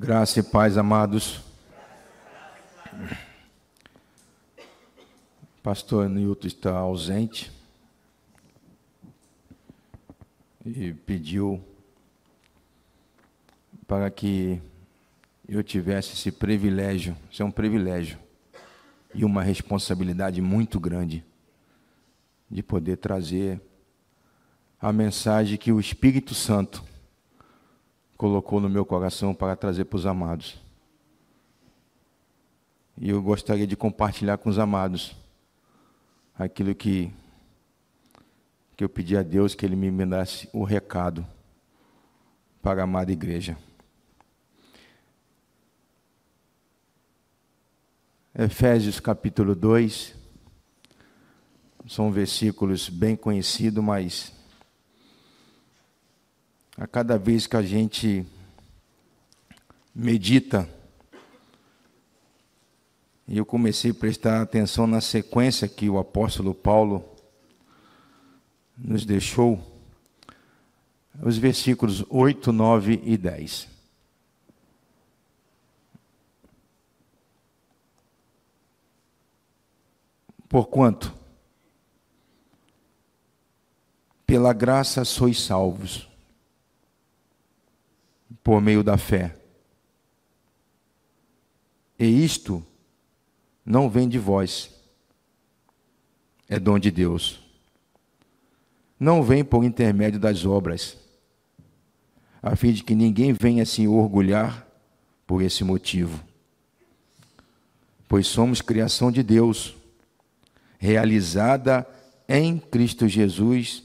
Graça e paz, amados. Pastor Nilton está ausente e pediu para que eu tivesse esse privilégio, isso é um privilégio e uma responsabilidade muito grande de poder trazer a mensagem que o Espírito Santo colocou no meu coração para trazer para os amados. E eu gostaria de compartilhar com os amados aquilo que, que eu pedi a Deus que Ele me mandasse o recado para a amada igreja. Efésios capítulo 2, são versículos bem conhecidos, mas a cada vez que a gente medita, e eu comecei a prestar atenção na sequência que o apóstolo Paulo nos deixou, os versículos 8, 9 e 10. Porquanto, pela graça sois salvos por meio da fé. E isto não vem de vós, é dom de Deus. Não vem por intermédio das obras, a fim de que ninguém venha se orgulhar por esse motivo. Pois somos criação de Deus, realizada em Cristo Jesus,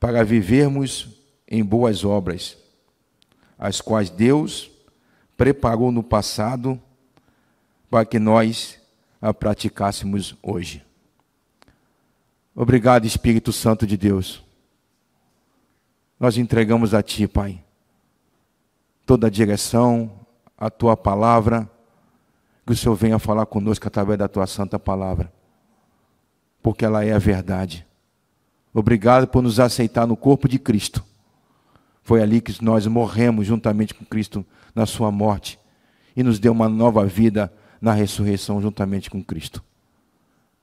para vivermos em boas obras as quais Deus preparou no passado para que nós a praticássemos hoje. Obrigado, Espírito Santo de Deus. Nós entregamos a Ti, Pai, toda a direção, a Tua palavra, que o Senhor venha falar conosco através da Tua santa palavra, porque ela é a verdade. Obrigado por nos aceitar no corpo de Cristo foi ali que nós morremos juntamente com Cristo na sua morte e nos deu uma nova vida na ressurreição juntamente com Cristo.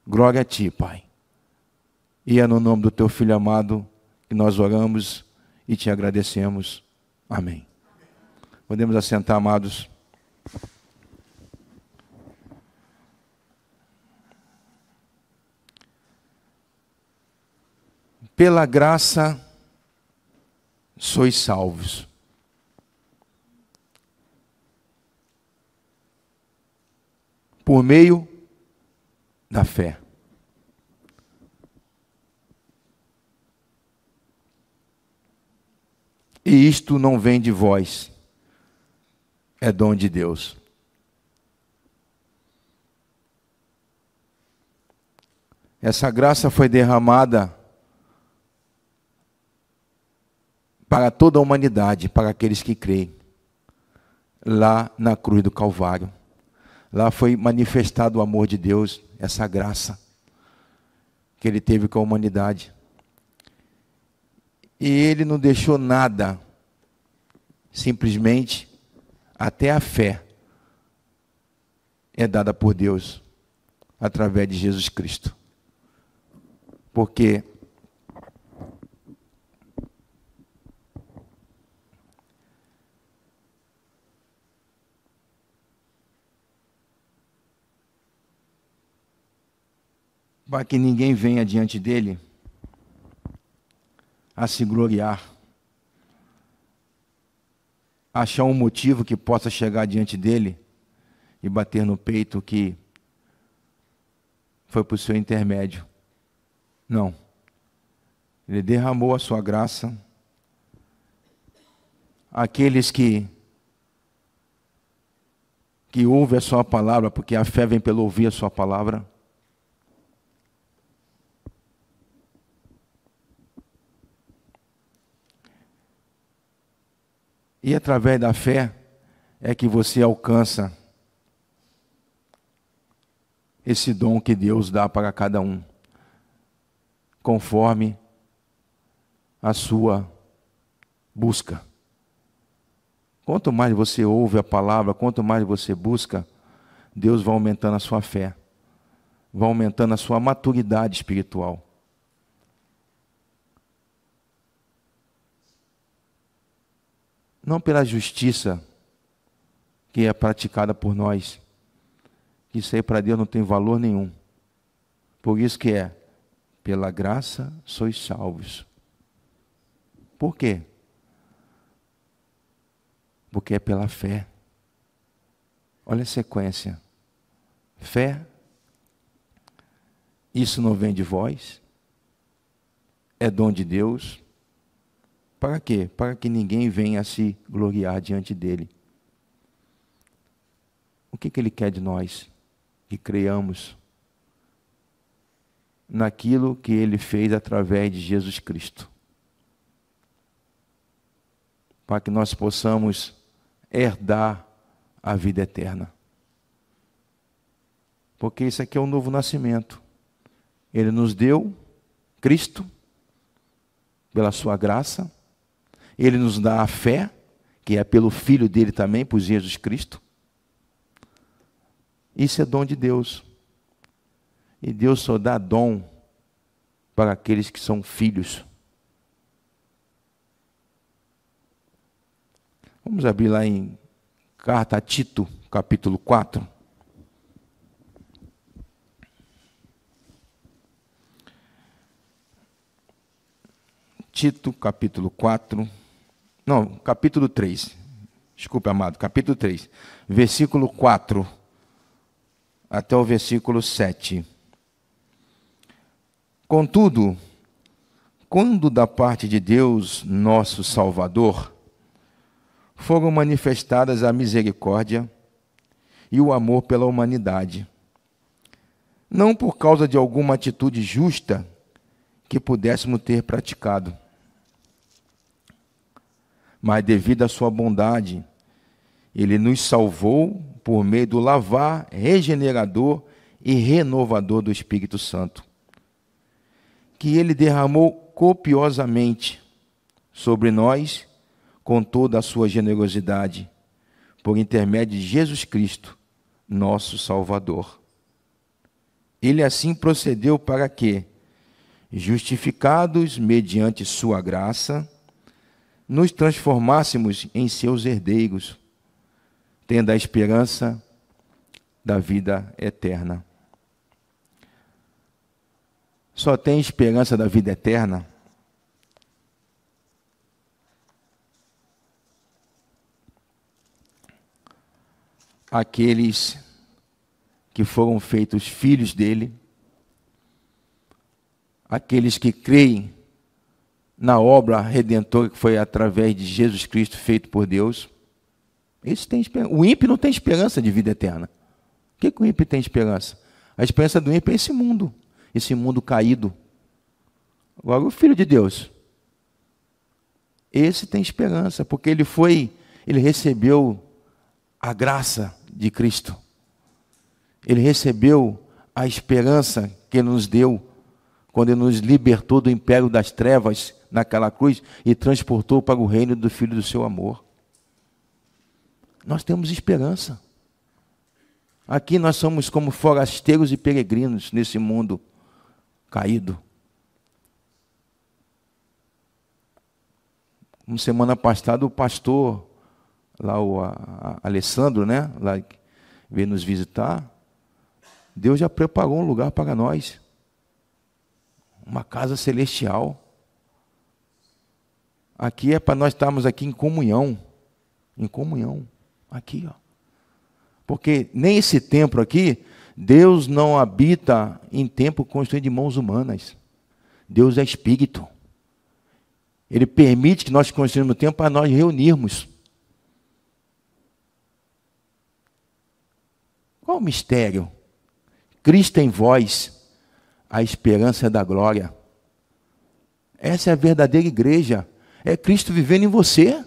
Glória a ti, Pai. E é no nome do teu filho amado que nós oramos e te agradecemos. Amém. Podemos assentar, amados. Pela graça sois salvos. Por meio da fé. E isto não vem de vós, é dom de Deus. Essa graça foi derramada para toda a humanidade, para aqueles que creem, lá na cruz do Calvário. Lá foi manifestado o amor de Deus, essa graça que ele teve com a humanidade. E ele não deixou nada, simplesmente até a fé é dada por Deus através de Jesus Cristo. Porque para que ninguém venha diante dele a se gloriar, achar um motivo que possa chegar diante dele e bater no peito que foi por seu intermédio. Não. Ele derramou a sua graça. Aqueles que que ouvem a sua palavra, porque a fé vem pelo ouvir a sua palavra. E através da fé é que você alcança esse dom que Deus dá para cada um, conforme a sua busca, Quanto mais você ouve a palavra, quanto mais você busca, Deus vai aumentando a sua fé, vai aumentando a sua maturidade espiritual. Não pela justiça que é praticada por nós, que isso aí para Deus não tem valor nenhum. Por isso que é, pela graça sois salvos. Por quê? Porque é pela fé. Olha a sequência. Fé. Isso não vem de vós. É dom de Deus. Para quê? Para que ninguém venha se gloriar diante dele. O que, que ele quer de nós? Que creiamos naquilo que ele fez através de Jesus Cristo. Para que nós possamos herdar a vida eterna. Porque isso aqui é um novo nascimento. Ele nos deu Cristo, pela sua graça. Ele nos dá a fé, que é pelo Filho dele também, por Jesus Cristo. Isso é dom de Deus. E Deus só dá dom para aqueles que são filhos. Vamos abrir lá em carta a Tito, capítulo 4. Tito, capítulo 4. Não, capítulo 3. Desculpe, amado, capítulo 3. Versículo 4 até o versículo 7. Contudo, quando da parte de Deus, nosso Salvador, foram manifestadas a misericórdia e o amor pela humanidade, não por causa de alguma atitude justa que pudéssemos ter praticado, mas devido à sua bondade, ele nos salvou por meio do lavar regenerador e renovador do Espírito Santo, que ele derramou copiosamente sobre nós com toda a sua generosidade, por intermédio de Jesus Cristo, nosso Salvador. Ele assim procedeu para que, justificados mediante sua graça, nos transformássemos em seus herdeiros tendo a esperança da vida eterna. Só tem esperança da vida eterna aqueles que foram feitos filhos dele, aqueles que creem na obra redentora que foi através de Jesus Cristo feito por Deus. Esse tem esperança. O ímpio não tem esperança de vida eterna. O que, que o ímpio tem esperança? A esperança do ímpio é esse mundo, esse mundo caído. Agora, o Filho de Deus, esse tem esperança, porque ele foi, ele recebeu a graça de Cristo. Ele recebeu a esperança que ele nos deu quando ele nos libertou do império das trevas naquela cruz e transportou para o reino do Filho do seu amor nós temos esperança. Aqui nós somos como forasteiros e peregrinos nesse mundo caído. Uma semana passada o pastor, lá o a, a Alessandro, né, lá veio nos visitar. Deus já preparou um lugar para nós. Uma casa celestial. Aqui é para nós estarmos aqui em comunhão, em comunhão. Aqui, ó. Porque nem esse templo aqui, Deus não habita em templo construído de mãos humanas. Deus é espírito. Ele permite que nós construímos o templo para nós reunirmos. Qual o mistério? Cristo em vós, a esperança da glória. Essa é a verdadeira igreja. É Cristo vivendo em você.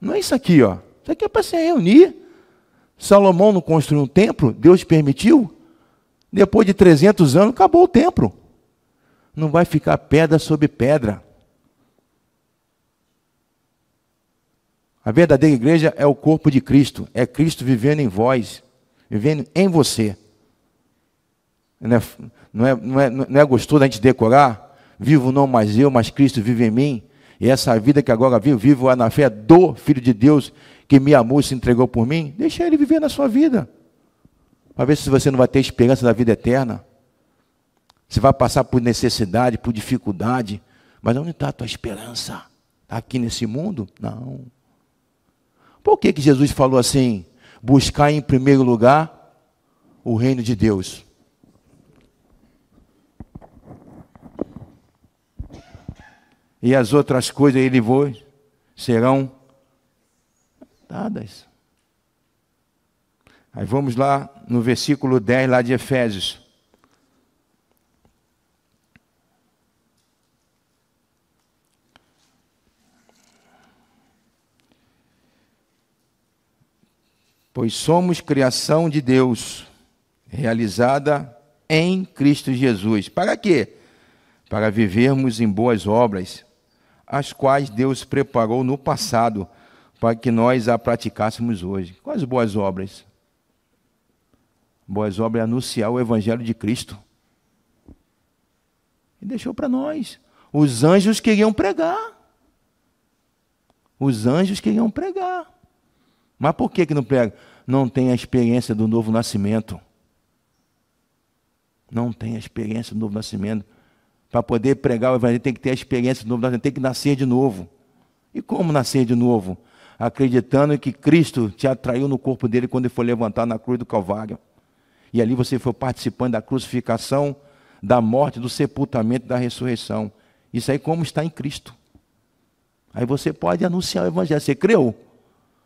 Não é isso aqui, ó. Isso aqui é para se reunir. Salomão não construiu um templo, Deus permitiu. Depois de 300 anos, acabou o templo. Não vai ficar pedra sobre pedra. A verdadeira igreja é o corpo de Cristo, é Cristo vivendo em vós, vivendo em você. Não é, não é, não é, não é gostoso a gente decorar? Vivo não mais eu, mas Cristo vive em mim. E essa vida que agora vivo, vivo na fé do Filho de Deus que me amou e se entregou por mim. Deixa ele viver na sua vida. Para ver se você não vai ter esperança da vida eterna. Você vai passar por necessidade, por dificuldade. Mas onde está a tua esperança? Está aqui nesse mundo? Não. Por que, que Jesus falou assim? Buscar em primeiro lugar o reino de Deus. E as outras coisas ele vou serão dadas. Aí vamos lá no versículo 10 lá de Efésios. Pois somos criação de Deus, realizada em Cristo Jesus. Para quê? Para vivermos em boas obras, as quais Deus preparou no passado, para que nós a praticássemos hoje. Quais boas obras? Boas obras é anunciar o Evangelho de Cristo. E deixou para nós. Os anjos queriam pregar. Os anjos queriam pregar. Mas por que, que não prega? Não tem a experiência do novo nascimento. Não tem a experiência do novo nascimento. Para poder pregar o evangelho tem que ter a experiência do novo tem que nascer de novo. E como nascer de novo? Acreditando que Cristo te atraiu no corpo dele quando ele foi levantado na cruz do Calvário. E ali você foi participando da crucificação, da morte, do sepultamento, da ressurreição. Isso aí como está em Cristo. Aí você pode anunciar o evangelho. Você creu?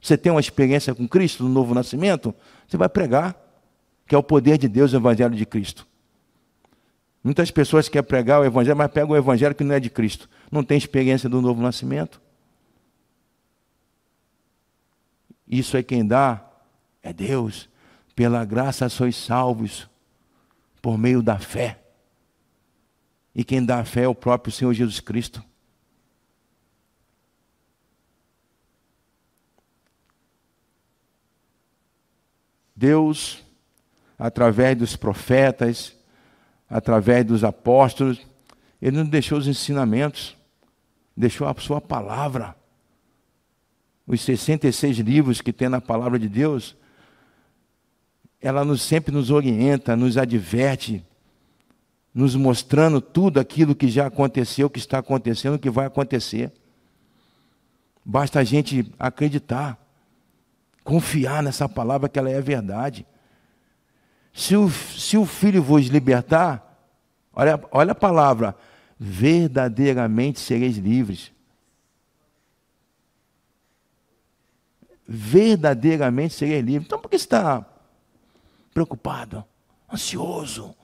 Você tem uma experiência com Cristo no novo nascimento? Você vai pregar, que é o poder de Deus, o Evangelho de Cristo. Muitas pessoas querem pregar o Evangelho, mas pegam o Evangelho que não é de Cristo. Não tem experiência do novo nascimento. Isso é quem dá, é Deus. Pela graça sois salvos, por meio da fé. E quem dá a fé é o próprio Senhor Jesus Cristo. Deus, através dos profetas, através dos apóstolos, Ele nos deixou os ensinamentos, deixou a sua palavra. Os 66 livros que tem na palavra de Deus, ela nos, sempre nos orienta, nos adverte, nos mostrando tudo aquilo que já aconteceu, que está acontecendo, que vai acontecer. Basta a gente acreditar confiar nessa palavra que ela é verdade. Se o, se o Filho vos libertar, olha, olha a palavra, verdadeiramente sereis livres. Verdadeiramente sereis livres. Então por que está preocupado, ansioso?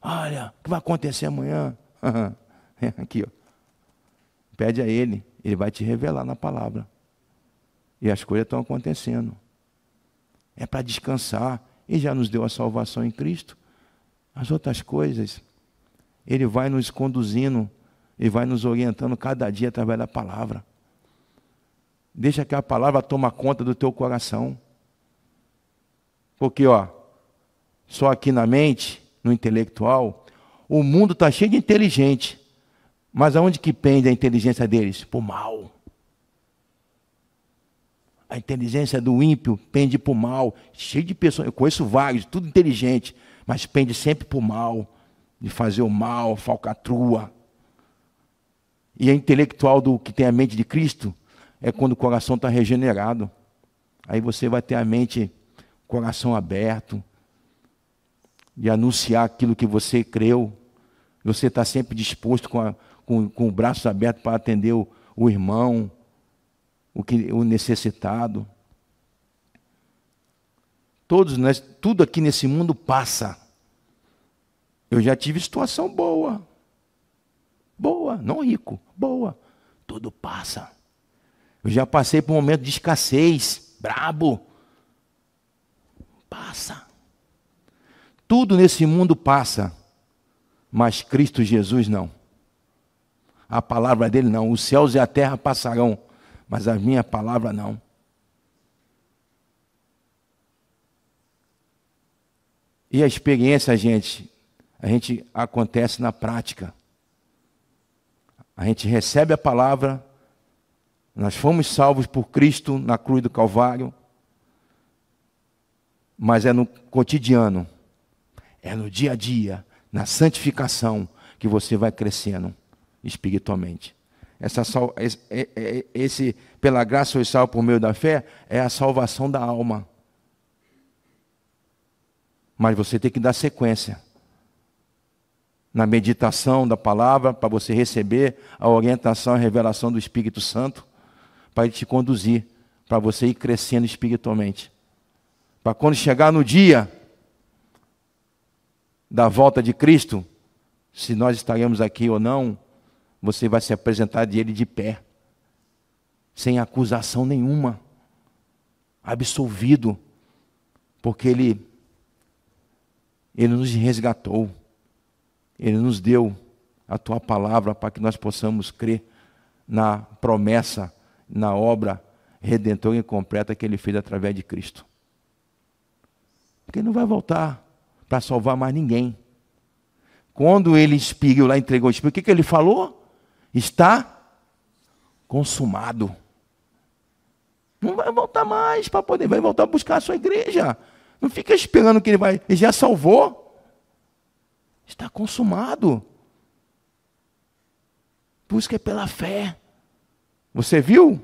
Olha, o que vai acontecer amanhã? Aqui, ó. Pede a Ele, Ele vai te revelar na palavra. E as coisas estão acontecendo. É para descansar. Ele já nos deu a salvação em Cristo. As outras coisas, Ele vai nos conduzindo e vai nos orientando cada dia através da palavra. Deixa que a palavra toma conta do teu coração. Porque, ó, só aqui na mente, no intelectual, o mundo está cheio de inteligente. Mas aonde que pende a inteligência deles? Por mal. A inteligência do ímpio pende para o mal. Cheio de pessoas, eu conheço vários, tudo inteligente, mas pende sempre para o mal, de fazer o mal, falcatrua. E a intelectual do que tem a mente de Cristo é quando o coração está regenerado. Aí você vai ter a mente, coração aberto, de anunciar aquilo que você creu. Você está sempre disposto com, a, com, com o braço aberto para atender o, o irmão, o, que, o necessitado. Todos nós, tudo aqui nesse mundo passa. Eu já tive situação boa. Boa, não rico, boa. Tudo passa. Eu já passei por um momento de escassez, brabo. Passa. Tudo nesse mundo passa, mas Cristo Jesus não. A palavra dele não. Os céus e a terra passarão, mas a minha palavra não. E a experiência, gente, a gente acontece na prática. A gente recebe a palavra, nós fomos salvos por Cristo na cruz do Calvário, mas é no cotidiano, é no dia a dia, na santificação, que você vai crescendo espiritualmente. Essa, esse, esse, pela graça sois salvo por meio da fé, é a salvação da alma. Mas você tem que dar sequência na meditação da palavra, para você receber a orientação, a revelação do Espírito Santo, para ele te conduzir, para você ir crescendo espiritualmente. Para quando chegar no dia da volta de Cristo, se nós estaremos aqui ou não, você vai se apresentar de ele de pé, sem acusação nenhuma, absolvido, porque ele ele nos resgatou. Ele nos deu a tua palavra para que nós possamos crer na promessa, na obra redentora e completa que ele fez através de Cristo. Porque ele não vai voltar para salvar mais ninguém. Quando ele expirou lá, entregou o espírito, o que, que ele falou? Está consumado. Não vai voltar mais para poder, vai voltar a buscar a sua igreja. Não fica esperando que ele vai, ele já salvou. Está consumado. Busca pela fé. Você viu?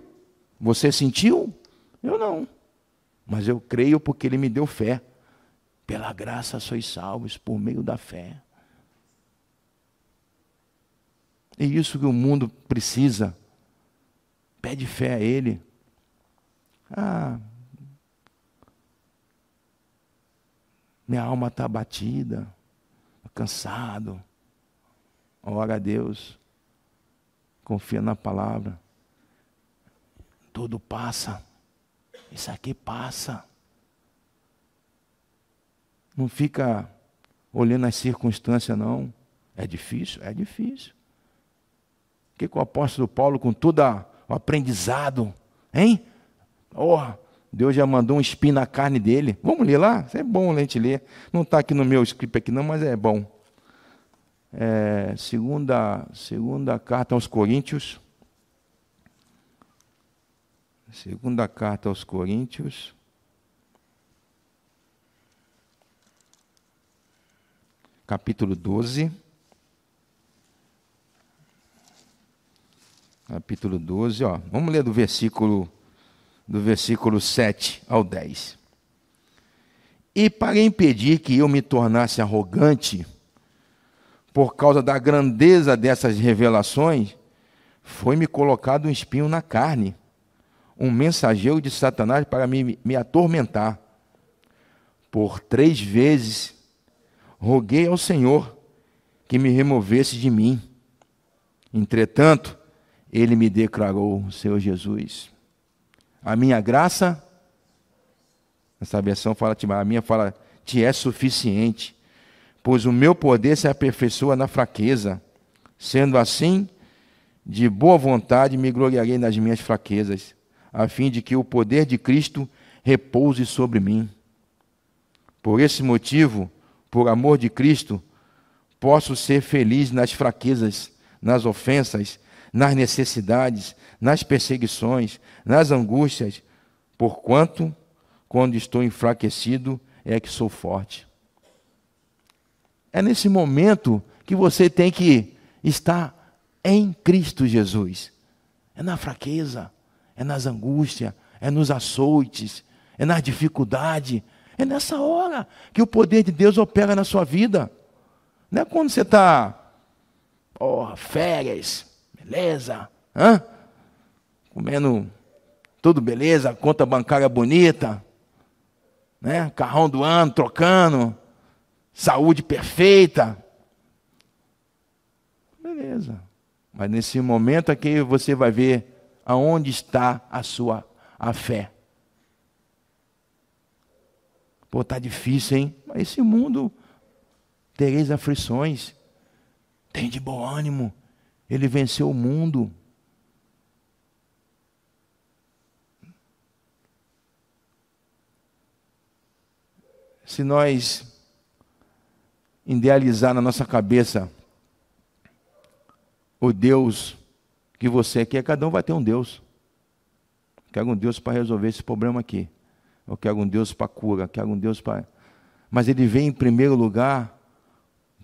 Você sentiu? Eu não. Mas eu creio porque ele me deu fé. Pela graça sois salvos por meio da fé. É isso que o mundo precisa. Pede fé a ele. Ah, minha alma está abatida cansado. Ora a Deus. Confia na palavra. Tudo passa. Isso aqui passa. Não fica olhando as circunstâncias, não. É difícil? É difícil. Que, que o apóstolo Paulo, com todo o aprendizado, hein? Oh, Deus já mandou um espinho na carne dele. Vamos ler lá? É bom a gente ler. Não está aqui no meu script aqui não, mas é bom. É, segunda, segunda carta aos Coríntios. Segunda carta aos Coríntios. Capítulo 12. Capítulo 12, ó. Vamos ler do versículo do versículo 7 ao 10. E para impedir que eu me tornasse arrogante, por causa da grandeza dessas revelações, foi-me colocado um espinho na carne, um mensageiro de Satanás para me, me atormentar. Por três vezes roguei ao Senhor que me removesse de mim. Entretanto, ele me declarou, Senhor Jesus, a minha graça, essa versão fala, a minha fala, te é suficiente, pois o meu poder se aperfeiçoa na fraqueza. Sendo assim, de boa vontade me gloriarei nas minhas fraquezas, a fim de que o poder de Cristo repouse sobre mim. Por esse motivo, por amor de Cristo, posso ser feliz nas fraquezas, nas ofensas, nas necessidades, nas perseguições, nas angústias, porquanto, quando estou enfraquecido, é que sou forte. É nesse momento que você tem que estar em Cristo Jesus. É na fraqueza, é nas angústias, é nos açoites, é na dificuldade. É nessa hora que o poder de Deus opera na sua vida. Não é quando você está, oh, férias, beleza, hã? comendo tudo beleza, conta bancária bonita, né? carrão do ano, trocando, saúde perfeita. Beleza. Mas nesse momento aqui você vai ver aonde está a sua a fé. Pô, tá difícil, hein? Mas esse mundo tereis aflições. Tem de bom ânimo. Ele venceu o mundo. Se nós idealizar na nossa cabeça o Deus que você quer, cada um vai ter um Deus. Quero um Deus para resolver esse problema aqui. Eu quero um Deus para cura, quer algum Deus para. Mas ele vem em primeiro lugar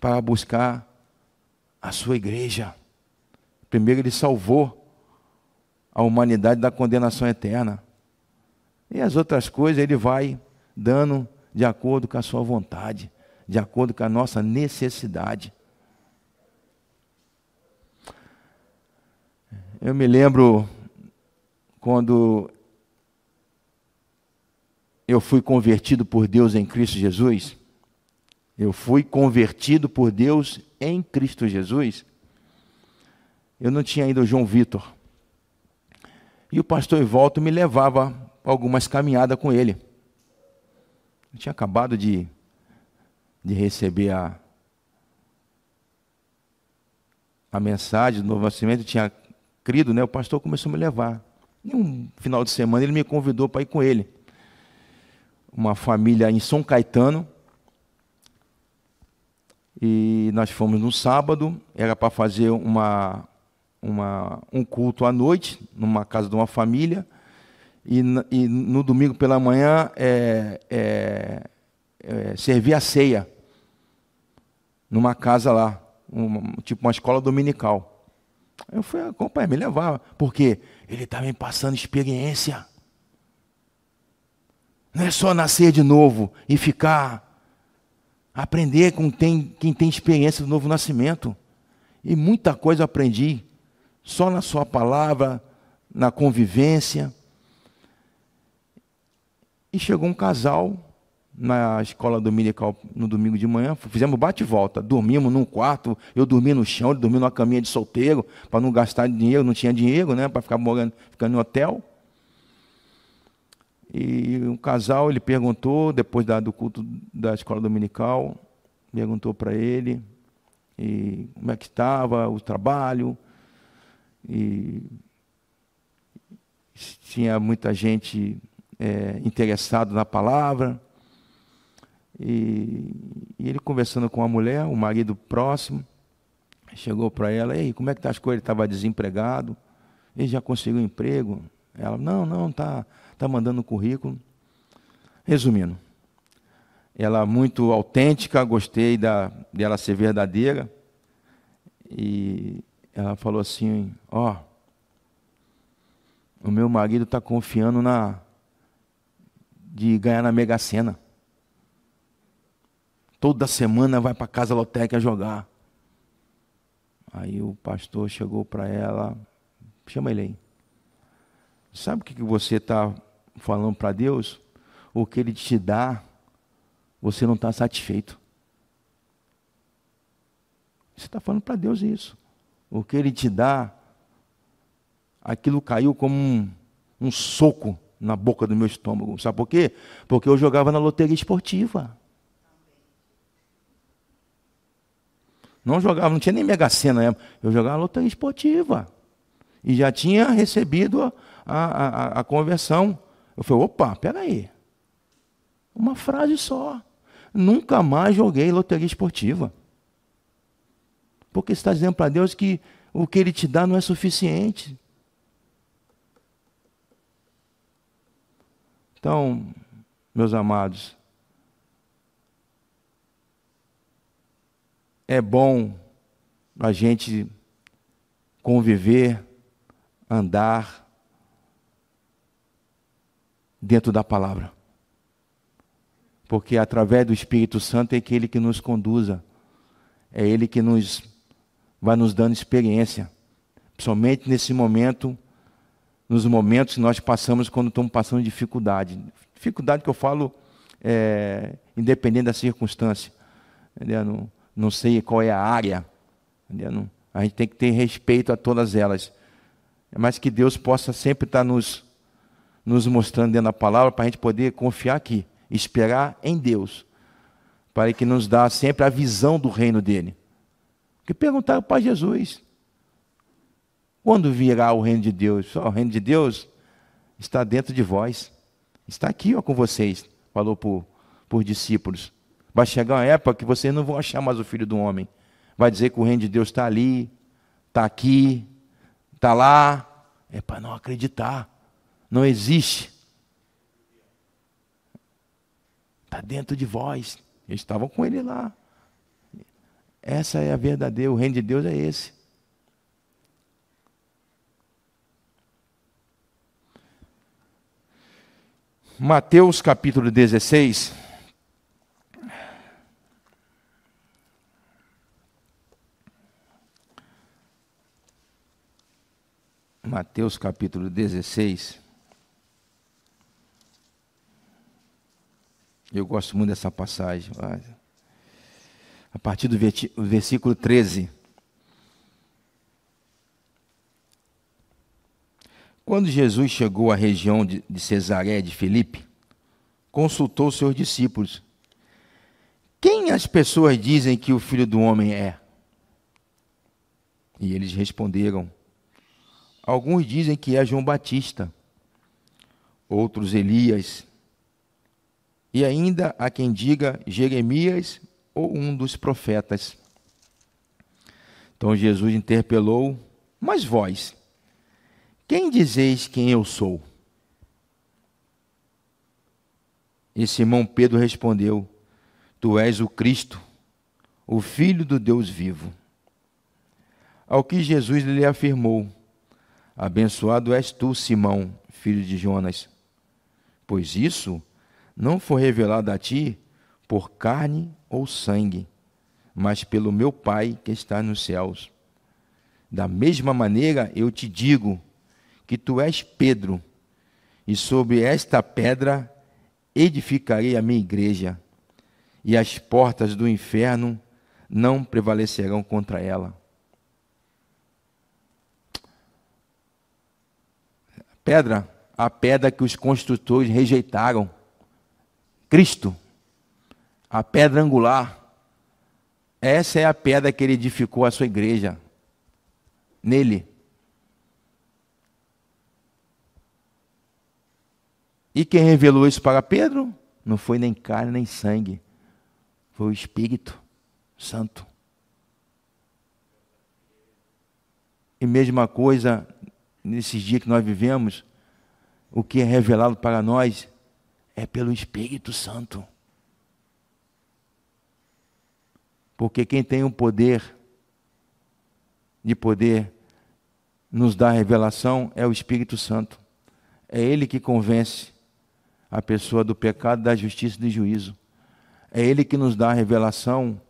para buscar a sua igreja. Primeiro ele salvou a humanidade da condenação eterna. E as outras coisas ele vai dando de acordo com a sua vontade, de acordo com a nossa necessidade. Eu me lembro quando eu fui convertido por Deus em Cristo Jesus. Eu fui convertido por Deus em Cristo Jesus. Eu não tinha ainda o João Vitor. E o pastor Ivolto me levava algumas caminhadas com ele. Eu tinha acabado de, de receber a, a mensagem do Novo Nascimento, tinha crido, né? O pastor começou a me levar. E um final de semana ele me convidou para ir com ele. Uma família em São Caetano. E nós fomos no sábado, era para fazer uma, uma, um culto à noite, numa casa de uma família. E, e no domingo pela manhã é, é, é, servir a ceia numa casa lá, tipo uma escola dominical. Eu fui acompanhar, me levar, porque ele estava me passando experiência. Não é só nascer de novo e ficar, aprender com quem, quem tem experiência do novo nascimento. E muita coisa aprendi, só na sua palavra, na convivência. E chegou um casal na escola dominical no domingo de manhã, fizemos bate volta, dormimos num quarto, eu dormi no chão, ele dormia numa caminha de solteiro, para não gastar dinheiro, não tinha dinheiro, né, para ficar morando, ficando em hotel. E um casal, ele perguntou, depois da, do culto da escola dominical, perguntou para ele e como é que estava o trabalho, e tinha muita gente é, interessado na palavra. E, e, ele conversando com a mulher, o marido próximo, chegou para ela, ei, como é que tá as coisas? Ele estava desempregado, ele já conseguiu um emprego. Ela, não, não, tá, tá mandando currículo. Resumindo, ela muito autêntica, gostei da, dela ser verdadeira. E ela falou assim, ó, oh, o meu marido está confiando na de ganhar na Mega Sena. Toda semana vai para casa lotérica jogar. Aí o pastor chegou para ela, chama ele aí. Sabe o que você está falando para Deus? O que Ele te dá, você não está satisfeito. Você está falando para Deus isso. O que Ele te dá, aquilo caiu como um, um soco na boca do meu estômago. Sabe por quê? Porque eu jogava na loteria esportiva. Não jogava, não tinha nem mega sena na. Eu jogava loteria esportiva. E já tinha recebido a, a, a, a conversão. Eu falei, opa, peraí. Uma frase só. Nunca mais joguei loteria esportiva. Porque você está dizendo para Deus que o que Ele te dá não é suficiente. Então, meus amados, é bom a gente conviver, andar dentro da palavra. Porque é através do Espírito Santo é aquele que nos conduza, é ele que nos vai nos dando experiência, somente nesse momento, nos momentos que nós passamos quando estamos passando dificuldade. Dificuldade que eu falo é, independente da circunstância. Entendeu? não sei qual é a área. Não, a gente tem que ter respeito a todas elas. Mas que Deus possa sempre estar nos, nos mostrando dentro da palavra para a gente poder confiar aqui, esperar em Deus, para que nos dá sempre a visão do reino dele. Que perguntaram para Jesus: quando virá o reino de Deus? o reino de Deus está dentro de vós, está aqui ó, com vocês, falou para por discípulos. Vai chegar uma época que vocês não vão achar mais o Filho do Homem. Vai dizer que o reino de Deus está ali, está aqui, está lá. É para não acreditar. Não existe. Está dentro de vós. Eles estavam com ele lá. Essa é a verdadeira, o reino de Deus é esse. Mateus capítulo 16. Mateus capítulo 16. Eu gosto muito dessa passagem. A partir do versículo 13. Quando Jesus chegou à região de Cesaré de Filipe, consultou seus discípulos: Quem as pessoas dizem que o filho do homem é? E eles responderam: Alguns dizem que é João Batista, outros Elias, e ainda há quem diga Jeremias ou um dos profetas. Então Jesus interpelou: Mas vós, quem dizeis quem eu sou? E Simão Pedro respondeu: Tu és o Cristo, o Filho do Deus vivo. Ao que Jesus lhe afirmou: Abençoado és tu, Simão, filho de Jonas, pois isso não foi revelado a ti por carne ou sangue, mas pelo meu Pai que está nos céus. Da mesma maneira eu te digo que tu és Pedro, e sobre esta pedra edificarei a minha igreja, e as portas do inferno não prevalecerão contra ela. Pedra, a pedra que os construtores rejeitaram. Cristo, a pedra angular. Essa é a pedra que ele edificou a sua igreja. Nele. E quem revelou isso para Pedro? Não foi nem carne nem sangue, foi o Espírito Santo. E mesma coisa nesses dias que nós vivemos, o que é revelado para nós é pelo Espírito Santo. Porque quem tem o poder de poder nos dar revelação é o Espírito Santo. É Ele que convence a pessoa do pecado, da justiça e do juízo. É Ele que nos dá a revelação,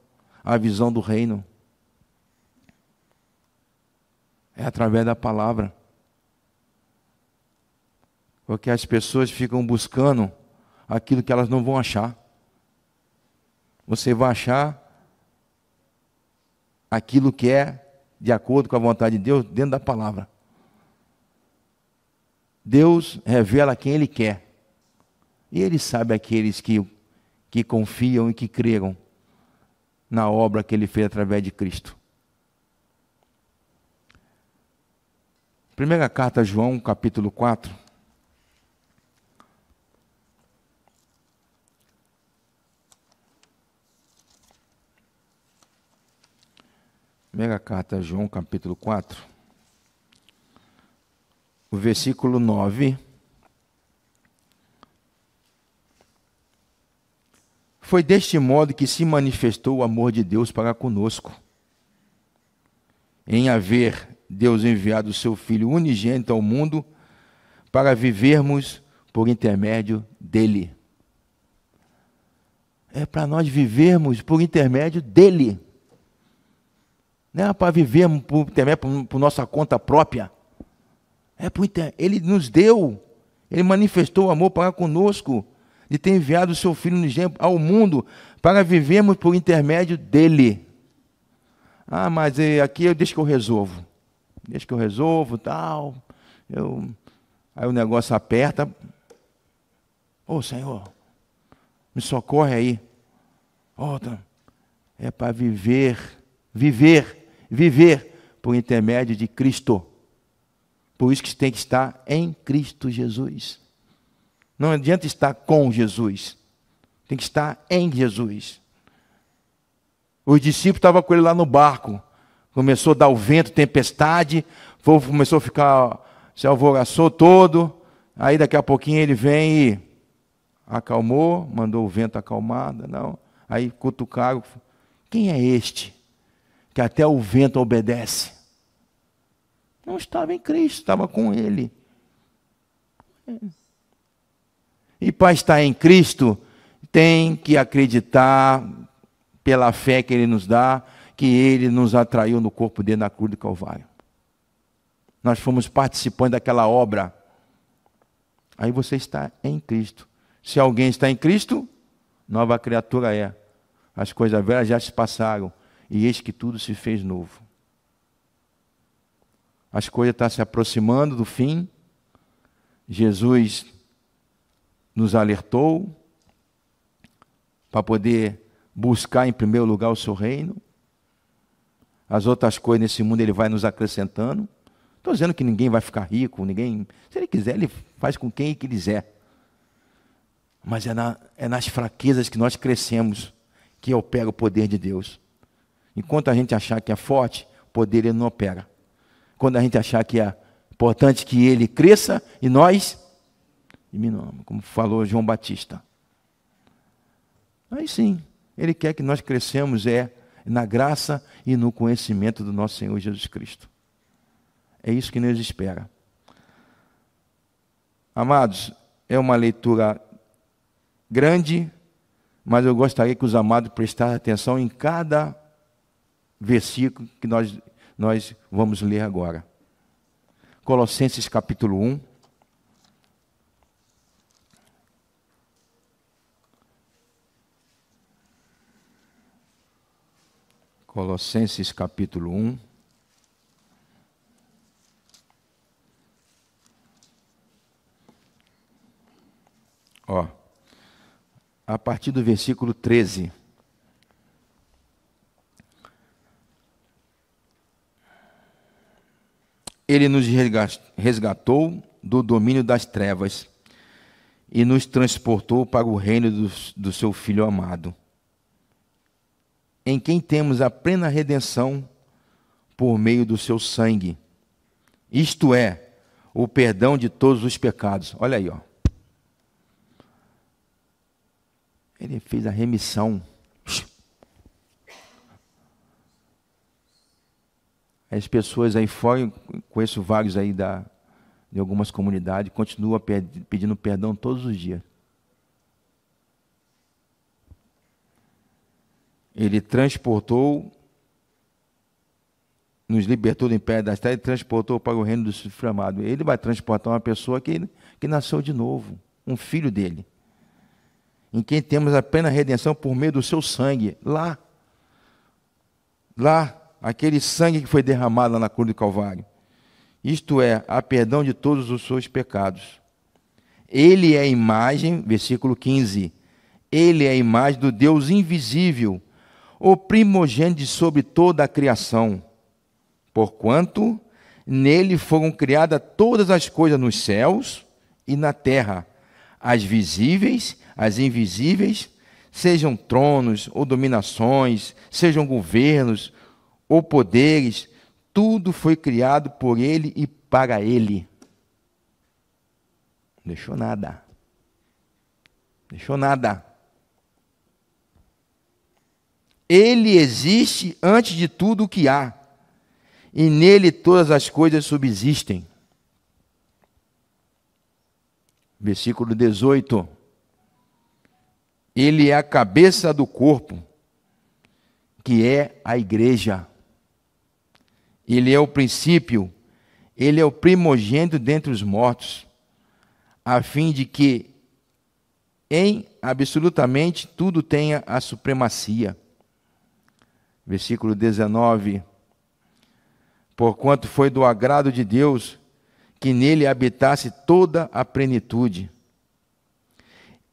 a visão do reino. É através da palavra. Porque as pessoas ficam buscando aquilo que elas não vão achar. Você vai achar aquilo que é de acordo com a vontade de Deus dentro da palavra. Deus revela quem Ele quer. E ele sabe aqueles que, que confiam e que creram na obra que ele fez através de Cristo. Primeira carta a João, capítulo 4. Primeira carta a João, capítulo 4. O versículo 9. Foi deste modo que se manifestou o amor de Deus para conosco. Em haver Deus enviado o seu Filho unigênito ao mundo para vivermos por intermédio dele. É para nós vivermos por intermédio dele. Não é para vivermos por intermédio por, nossa conta própria. É por. Ele nos deu, ele manifestou o amor para conosco de ter enviado o seu Filho ao mundo para vivermos por intermédio dele. Ah, mas é, aqui eu deixo que eu resolvo. Deixa que eu resolvo, tal. Eu, aí o negócio aperta. Ô oh, Senhor, me socorre aí. Oh, é para viver, viver, viver por intermédio de Cristo. Por isso que tem que estar em Cristo Jesus. Não adianta estar com Jesus, Tem que estar em Jesus. Os discípulos estavam com ele lá no barco. Começou a dar o vento, tempestade. O povo começou a ficar, se alvoraçou todo. Aí daqui a pouquinho ele vem e acalmou, mandou o vento acalmar. Não. Aí cutucaram. Quem é este? Que até o vento obedece. Não estava em Cristo, estava com ele. E para estar em Cristo, tem que acreditar pela fé que Ele nos dá, que Ele nos atraiu no corpo dele na cruz do Calvário. Nós fomos participantes daquela obra. Aí você está em Cristo. Se alguém está em Cristo, nova criatura é. As coisas velhas já se passaram, e eis que tudo se fez novo. As coisas estão se aproximando do fim. Jesus nos alertou para poder buscar em primeiro lugar o seu reino. As outras coisas nesse mundo ele vai nos acrescentando. Estou dizendo que ninguém vai ficar rico, ninguém. Se ele quiser, ele faz com quem quiser. Mas é, na, é nas fraquezas que nós crescemos que opera o poder de Deus. Enquanto a gente achar que é forte, o poder ele não opera. Quando a gente achar que é importante que ele cresça e nós diminuamos, como falou João Batista. Aí sim, ele quer que nós cresçamos é na graça e no conhecimento do nosso Senhor Jesus Cristo. É isso que nos espera. Amados, é uma leitura grande, mas eu gostaria que os amados prestassem atenção em cada versículo que nós, nós vamos ler agora. Colossenses capítulo 1. Colossenses capítulo 1. Ó, a partir do versículo 13. Ele nos resgatou do domínio das trevas e nos transportou para o reino do, do seu Filho amado em quem temos a plena redenção por meio do seu sangue. Isto é, o perdão de todos os pecados. Olha aí, ó. Ele fez a remissão. As pessoas aí fora, conheço vários aí da, de algumas comunidades, continuam pedindo perdão todos os dias. Ele transportou, nos libertou do império das trevas e transportou para o reino do suframado. Ele vai transportar uma pessoa que, que nasceu de novo, um filho dele, em quem temos a plena redenção por meio do seu sangue, lá. Lá, aquele sangue que foi derramado na cruz do Calvário. Isto é, a perdão de todos os seus pecados. Ele é a imagem, versículo 15. Ele é a imagem do Deus invisível o primogênito sobre toda a criação, porquanto nele foram criadas todas as coisas nos céus e na terra, as visíveis, as invisíveis, sejam tronos ou dominações, sejam governos ou poderes, tudo foi criado por ele e para ele. Não deixou nada. Deixou nada. Ele existe antes de tudo o que há, e nele todas as coisas subsistem. Versículo 18. Ele é a cabeça do corpo, que é a igreja. Ele é o princípio, ele é o primogênito dentre os mortos, a fim de que em absolutamente tudo tenha a supremacia versículo 19. Porquanto foi do agrado de Deus que nele habitasse toda a plenitude,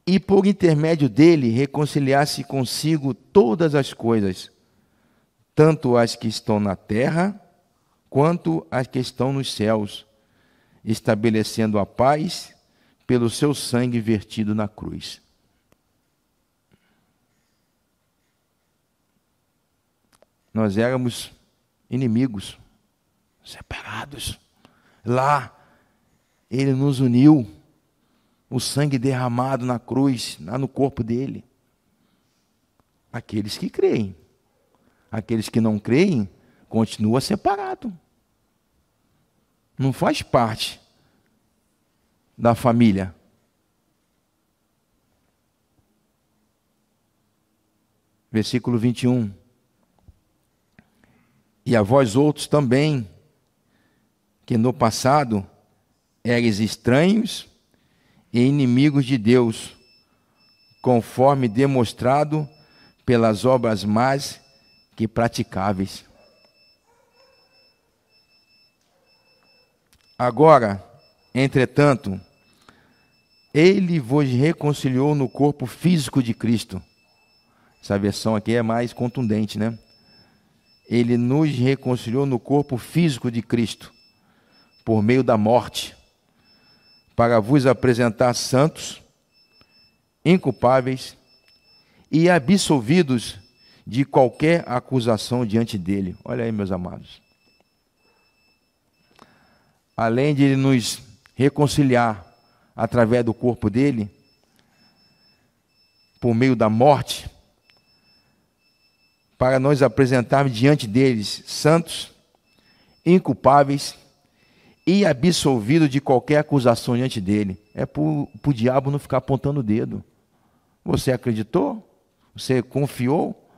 e por intermédio dele reconciliasse consigo todas as coisas, tanto as que estão na terra, quanto à que estão nos céus, estabelecendo a paz pelo seu sangue vertido na cruz. Nós éramos inimigos, separados. Lá, Ele nos uniu, o sangue derramado na cruz, lá no corpo dele. Aqueles que creem, aqueles que não creem, continua separado. Não faz parte da família. Versículo 21. E a vós outros também, que no passado eres estranhos e inimigos de Deus, conforme demonstrado pelas obras mais que praticáveis. Agora, entretanto, ele vos reconciliou no corpo físico de Cristo. Essa versão aqui é mais contundente, né? Ele nos reconciliou no corpo físico de Cristo, por meio da morte, para vos apresentar santos, inculpáveis e absolvidos de qualquer acusação diante dele. Olha aí, meus amados além de ele nos reconciliar através do corpo dele, por meio da morte, para nós apresentarmos diante deles santos, inculpáveis e absolvidos de qualquer acusação diante dele. É para o diabo não ficar apontando o dedo. Você acreditou? Você confiou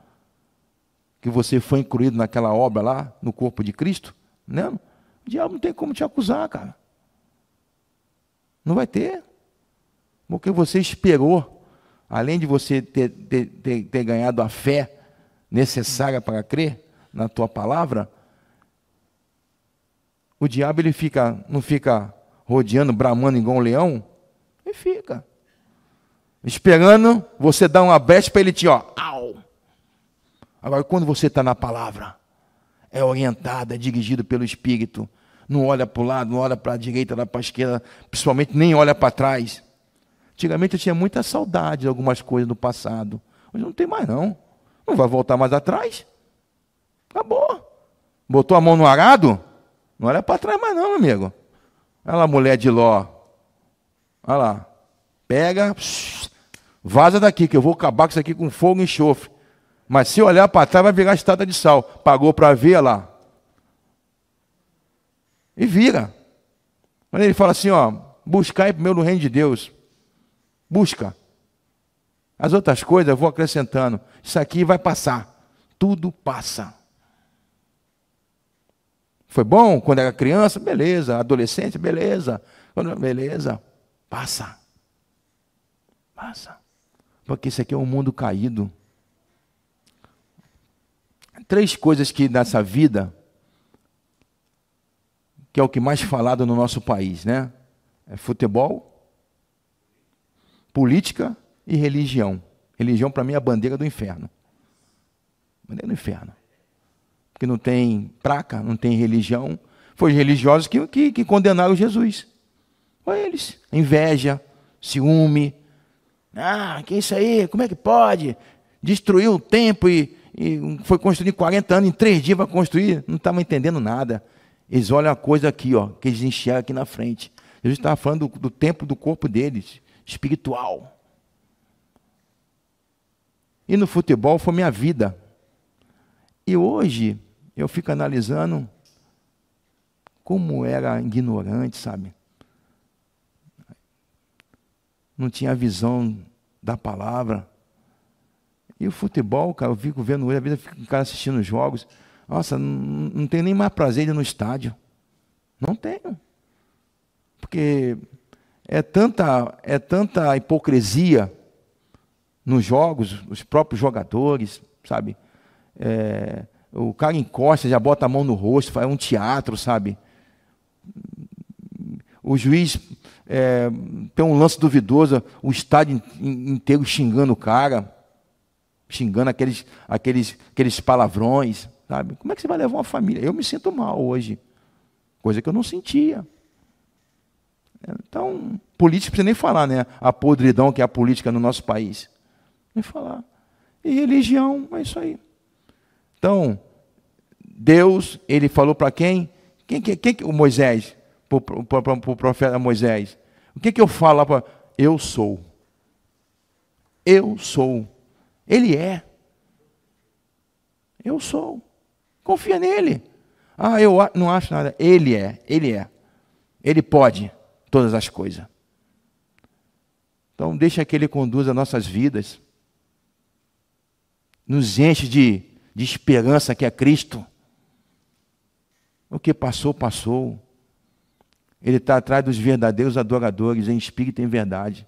que você foi incluído naquela obra lá, no corpo de Cristo? Não. O diabo não tem como te acusar, cara. Não vai ter. Porque você esperou, além de você ter, ter, ter, ter ganhado a fé necessária para crer na tua palavra, o diabo ele fica, não fica rodeando, bramando igual um leão, ele fica esperando você dar uma brecha para ele te, ó, au. Agora, quando você está na palavra, é orientado, é dirigido pelo Espírito, não olha para o lado, não olha para a direita, não para a esquerda, principalmente nem olha para trás. Antigamente eu tinha muita saudade de algumas coisas do passado. Hoje não tem mais não. Não vai voltar mais atrás. Acabou. Botou a mão no arado? Não olha para trás mais não, amigo. Olha lá mulher de Ló. Olha lá. Pega, vaza daqui, que eu vou acabar com isso aqui com fogo e enxofre. Mas se olhar para trás, vai virar estátua de sal. Pagou para ver lá. E vira. Quando ele fala assim, ó, buscar primeiro no reino de Deus. Busca. As outras coisas eu vou acrescentando. Isso aqui vai passar. Tudo passa. Foi bom quando era criança? Beleza. Adolescente? Beleza. Beleza. Passa. Passa. Porque isso aqui é um mundo caído. Três coisas que nessa vida que é o que mais falado no nosso país, né? É futebol, política e religião. Religião, para mim, é a bandeira do inferno. Bandeira do inferno. Porque não tem praca, não tem religião. Foi os religiosos que, que, que condenaram Jesus. Foi eles. Inveja, ciúme. Ah, que isso aí? Como é que pode? Destruiu o tempo e, e foi construído em 40 anos, em três dias vai construir. Não estava entendendo nada. Eles olham a coisa aqui, ó, que eles enxergam aqui na frente. Jesus estava falando do, do tempo do corpo deles, espiritual. E no futebol foi minha vida. E hoje eu fico analisando como era ignorante, sabe? Não tinha visão da palavra. E o futebol, cara, eu fico vendo hoje, a vida fica o cara assistindo os jogos. Nossa, não, não tenho nem mais prazer de ir no estádio. Não tenho. Porque é tanta, é tanta hipocrisia nos jogos, os próprios jogadores, sabe? É, o cara encosta, já bota a mão no rosto, faz um teatro, sabe? O juiz é, tem um lance duvidoso, o estádio inteiro xingando o cara, xingando aqueles, aqueles, aqueles palavrões. Sabe? Como é que você vai levar uma família? Eu me sinto mal hoje. Coisa que eu não sentia. Então, política precisa nem falar, né? A podridão que é a política no nosso país. Nem falar. E religião, é isso aí. Então, Deus, ele falou para quem? Quem, quem, quem? O Moisés, para o profeta Moisés. O que, que eu falo para. Eu sou. Eu sou. Ele é. Eu sou. Confia nele. Ah, eu não acho nada. Ele é. Ele é. Ele pode todas as coisas. Então, deixa que Ele conduza nossas vidas. Nos enche de, de esperança que é Cristo. O que passou, passou. Ele está atrás dos verdadeiros adoradores, em espírito e em verdade.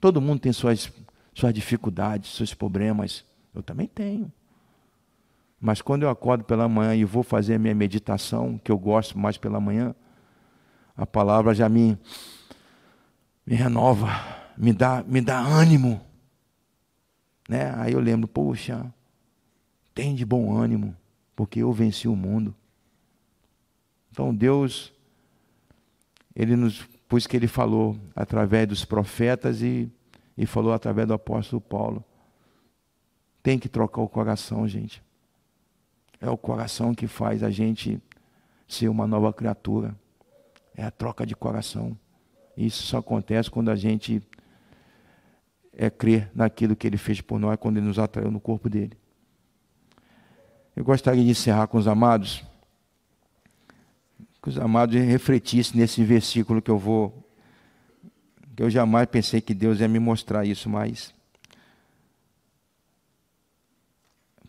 Todo mundo tem suas, suas dificuldades, seus problemas. Eu também tenho. Mas quando eu acordo pela manhã e vou fazer a minha meditação, que eu gosto mais pela manhã, a palavra já me me renova, me dá, me dá ânimo. Né? Aí eu lembro, poxa, tem de bom ânimo, porque eu venci o mundo. Então Deus, Ele nos, pois que Ele falou através dos profetas e, e falou através do apóstolo Paulo. Tem que trocar o coração, gente. É o coração que faz a gente ser uma nova criatura. É a troca de coração. Isso só acontece quando a gente é crer naquilo que ele fez por nós, quando ele nos atraiu no corpo dele. Eu gostaria de encerrar com os amados, que os amados refletissem nesse versículo que eu vou, que eu jamais pensei que Deus ia me mostrar isso, mas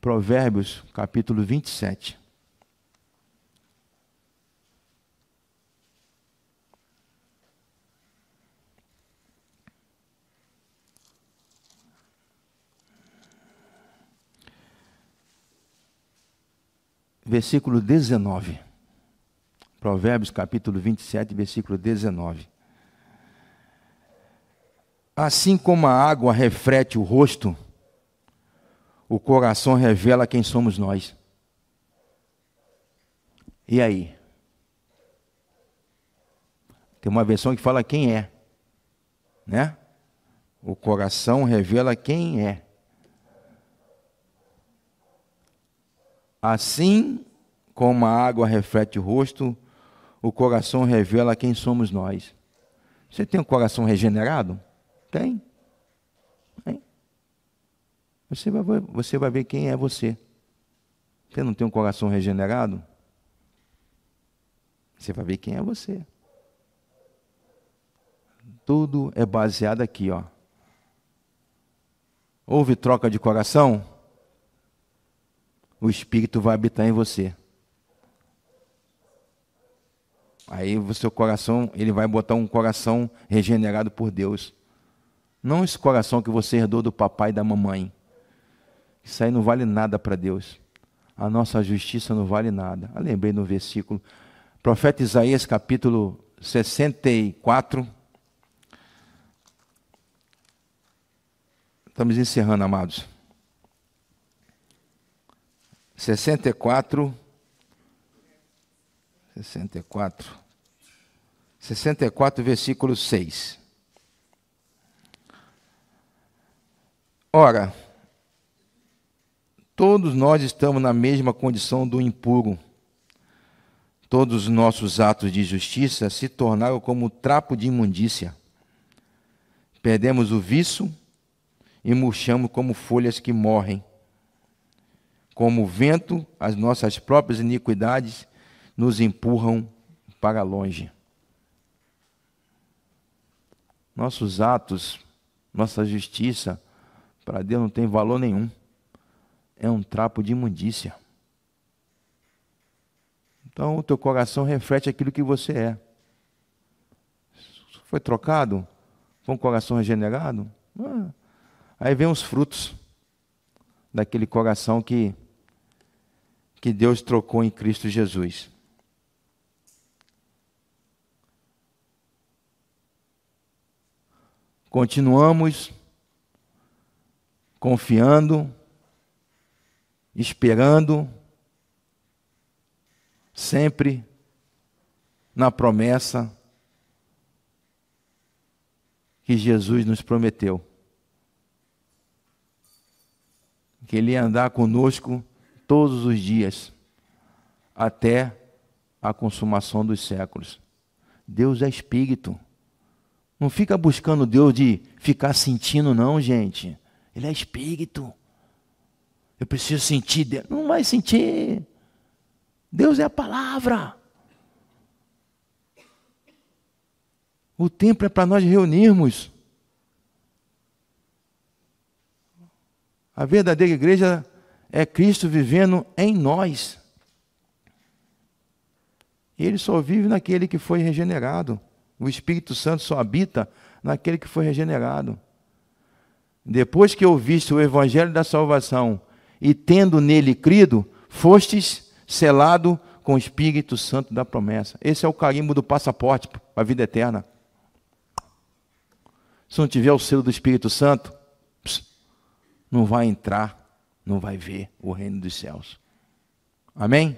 Provérbios, capítulo 27. versículo 19. Provérbios capítulo 27, versículo 19. Assim como a água reflete o rosto, o coração revela quem somos nós. E aí? Tem uma versão que fala quem é, né? O coração revela quem é. Assim como a água reflete o rosto, o coração revela quem somos nós. Você tem um coração regenerado? Tem. Tem. Você vai, você vai ver quem é você. Você não tem um coração regenerado? Você vai ver quem é você. Tudo é baseado aqui, ó. Houve troca de coração? o Espírito vai habitar em você. Aí o seu coração, ele vai botar um coração regenerado por Deus. Não esse coração que você herdou do papai e da mamãe. Isso aí não vale nada para Deus. A nossa justiça não vale nada. Eu lembrei no versículo. Profeta Isaías, capítulo 64. Estamos encerrando, amados. 64, 64, 64, versículo 6. Ora, todos nós estamos na mesma condição do impuro. Todos os nossos atos de justiça se tornaram como trapo de imundícia. Perdemos o vício e murchamos como folhas que morrem como vento, as nossas próprias iniquidades nos empurram para longe. Nossos atos, nossa justiça, para Deus não tem valor nenhum. É um trapo de imundícia. Então o teu coração reflete aquilo que você é. Foi trocado? Foi um coração regenerado? Ah, aí vem os frutos daquele coração que que Deus trocou em Cristo Jesus. Continuamos confiando, esperando, sempre na promessa que Jesus nos prometeu. Que Ele ia andar conosco todos os dias, até a consumação dos séculos. Deus é espírito. Não fica buscando Deus de ficar sentindo, não, gente. Ele é espírito. Eu preciso sentir Deus. Não vai sentir. Deus é a palavra. O templo é para nós reunirmos. A verdadeira igreja é Cristo vivendo em nós. Ele só vive naquele que foi regenerado. O Espírito Santo só habita naquele que foi regenerado. Depois que ouviste o evangelho da salvação e tendo nele crido, fostes selado com o Espírito Santo da promessa. Esse é o carimbo do passaporte para a vida eterna. Se não tiver o selo do Espírito Santo, não vai entrar, não vai ver o reino dos céus. Amém?